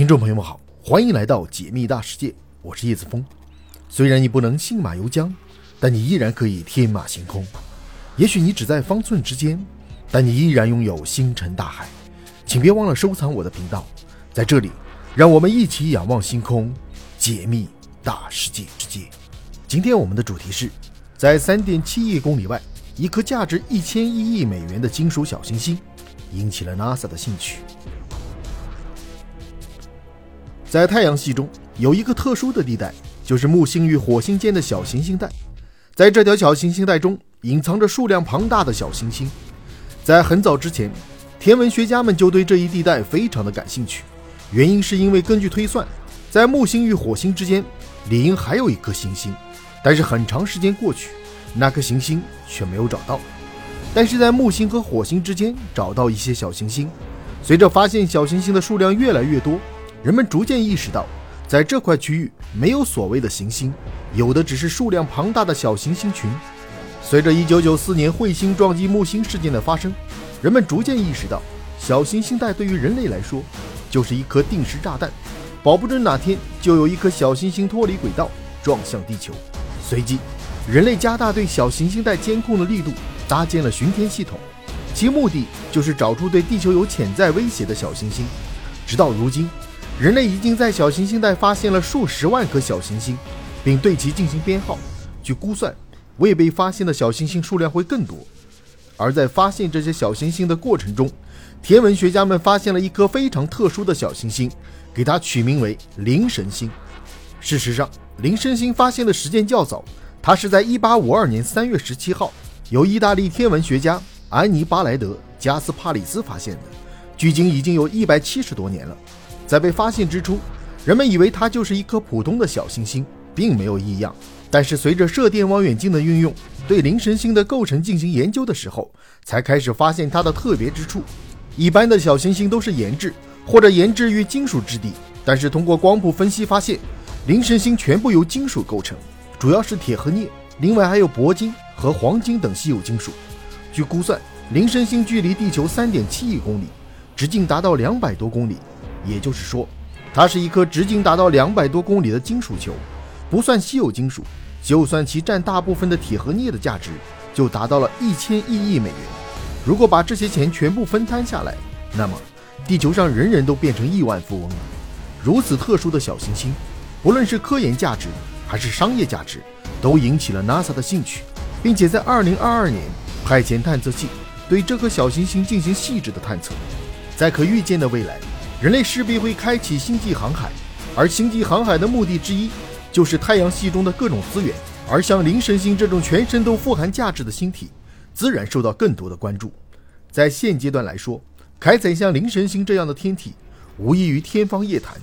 听众朋友们好，欢迎来到解密大世界，我是叶子峰。虽然你不能信马由缰，但你依然可以天马行空。也许你只在方寸之间，但你依然拥有星辰大海。请别忘了收藏我的频道，在这里，让我们一起仰望星空，解密大世界之界。今天我们的主题是，在三点七亿公里外，一颗价值一千一亿美元的金属小行星，引起了 NASA 的兴趣。在太阳系中有一个特殊的地带，就是木星与火星间的小行星带。在这条小行星带中，隐藏着数量庞大的小行星。在很早之前，天文学家们就对这一地带非常的感兴趣。原因是因为根据推算，在木星与火星之间，理应还有一颗行星。但是很长时间过去，那颗行星却没有找到。但是在木星和火星之间找到一些小行星。随着发现小行星的数量越来越多。人们逐渐意识到，在这块区域没有所谓的行星，有的只是数量庞大的小行星群。随着1994年彗星撞击木星事件的发生，人们逐渐意识到，小行星带对于人类来说就是一颗定时炸弹，保不准哪天就有一颗小行星脱离轨道撞向地球。随即，人类加大对小行星带监控的力度，搭建了巡天系统，其目的就是找出对地球有潜在威胁的小行星。直到如今。人类已经在小行星带发现了数十万颗小行星，并对其进行编号。据估算，未被发现的小行星数量会更多。而在发现这些小行星的过程中，天文学家们发现了一颗非常特殊的小行星，给它取名为灵神星。事实上，灵神星发现的时间较早，它是在1852年3月17号由意大利天文学家安妮·巴莱德·加斯帕里斯发现的，距今已经有一百七十多年了。在被发现之初，人们以为它就是一颗普通的小行星，并没有异样。但是随着射电望远镜的运用，对灵神星的构成进行研究的时候，才开始发现它的特别之处。一般的小行星都是岩质或者岩质与金属质地，但是通过光谱分析发现，灵神星全部由金属构成，主要是铁和镍，另外还有铂金和黄金等稀有金属。据估算，灵神星距离地球三点七亿公里，直径达到两百多公里。也就是说，它是一颗直径达到两百多公里的金属球，不算稀有金属，就算其占大部分的铁和镍的价值，就达到了一千亿亿美元。如果把这些钱全部分摊下来，那么地球上人人都变成亿万富翁了。如此特殊的小行星，不论是科研价值还是商业价值，都引起了 NASA 的兴趣，并且在二零二二年派遣探测器对这颗小行星进行细致的探测。在可预见的未来。人类势必会开启星际航海，而星际航海的目的之一就是太阳系中的各种资源。而像灵神星这种全身都富含价值的星体，自然受到更多的关注。在现阶段来说，开采像灵神星这样的天体，无异于天方夜谭。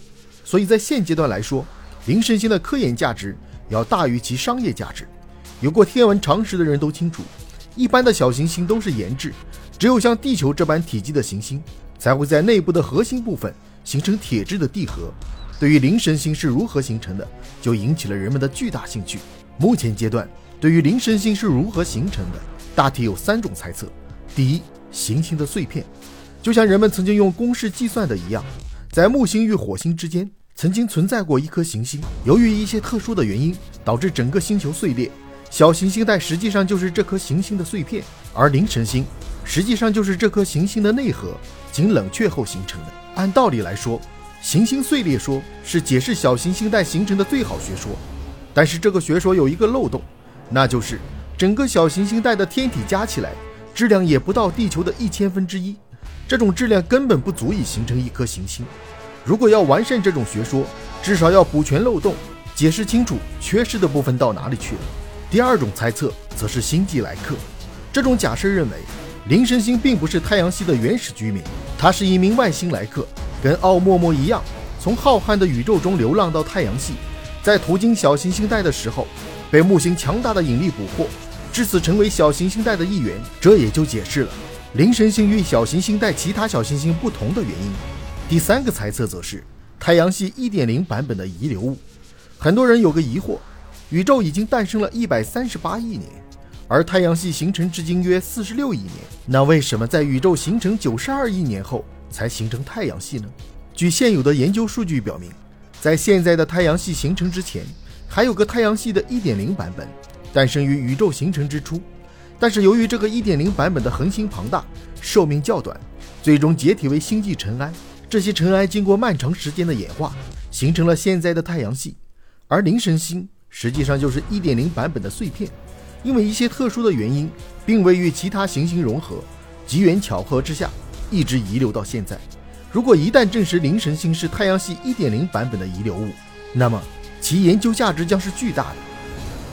所以在现阶段来说，灵神星的科研价值要大于其商业价值。有过天文常识的人都清楚，一般的小行星都是岩质，只有像地球这般体积的行星。才会在内部的核心部分形成铁质的地核。对于灵神星是如何形成的，就引起了人们的巨大兴趣。目前阶段，对于灵神星是如何形成的，大体有三种猜测。第一，行星的碎片，就像人们曾经用公式计算的一样，在木星与火星之间曾经存在过一颗行星，由于一些特殊的原因，导致整个星球碎裂。小行星带实际上就是这颗行星的碎片，而灵神星实际上就是这颗行星的内核。经冷却后形成的。按道理来说，行星碎裂说是解释小行星带形成的最好学说。但是这个学说有一个漏洞，那就是整个小行星带的天体加起来质量也不到地球的一千分之一，这种质量根本不足以形成一颗行星。如果要完善这种学说，至少要补全漏洞，解释清楚缺失的部分到哪里去了。第二种猜测则是星际来客，这种假设认为。灵神星并不是太阳系的原始居民，它是一名外星来客，跟奥莫莫一样，从浩瀚的宇宙中流浪到太阳系，在途经小行星带的时候，被木星强大的引力捕获，至此成为小行星带的一员。这也就解释了灵神星与小行星带其他小行星不同的原因。第三个猜测则是太阳系1.0版本的遗留物。很多人有个疑惑：宇宙已经诞生了一百三十八亿年。而太阳系形成至今约四十六亿年，那为什么在宇宙形成九十二亿年后才形成太阳系呢？据现有的研究数据表明，在现在的太阳系形成之前，还有个太阳系的1.0版本，诞生于宇宙形成之初。但是由于这个1.0版本的恒星庞大，寿命较短，最终解体为星际尘埃。这些尘埃经过漫长时间的演化，形成了现在的太阳系。而灵神星实际上就是1.0版本的碎片，因为一些特殊的原因，并未与其他行星融合，机缘巧合之下，一直遗留到现在。如果一旦证实灵神星是太阳系1.0版本的遗留物，那么其研究价值将是巨大的。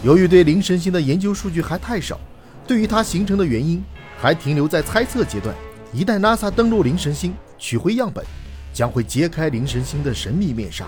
由于对灵神星的研究数据还太少。对于它形成的原因，还停留在猜测阶段。一旦 NASA 登陆灵神星，取回样本，将会揭开灵神星的神秘面纱。